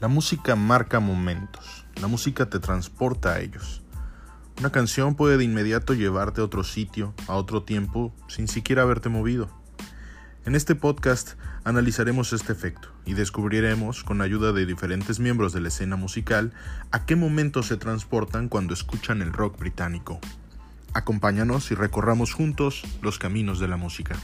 La música marca momentos, la música te transporta a ellos. Una canción puede de inmediato llevarte a otro sitio, a otro tiempo, sin siquiera haberte movido. En este podcast analizaremos este efecto y descubriremos, con ayuda de diferentes miembros de la escena musical, a qué momentos se transportan cuando escuchan el rock británico. Acompáñanos y recorramos juntos los caminos de la música.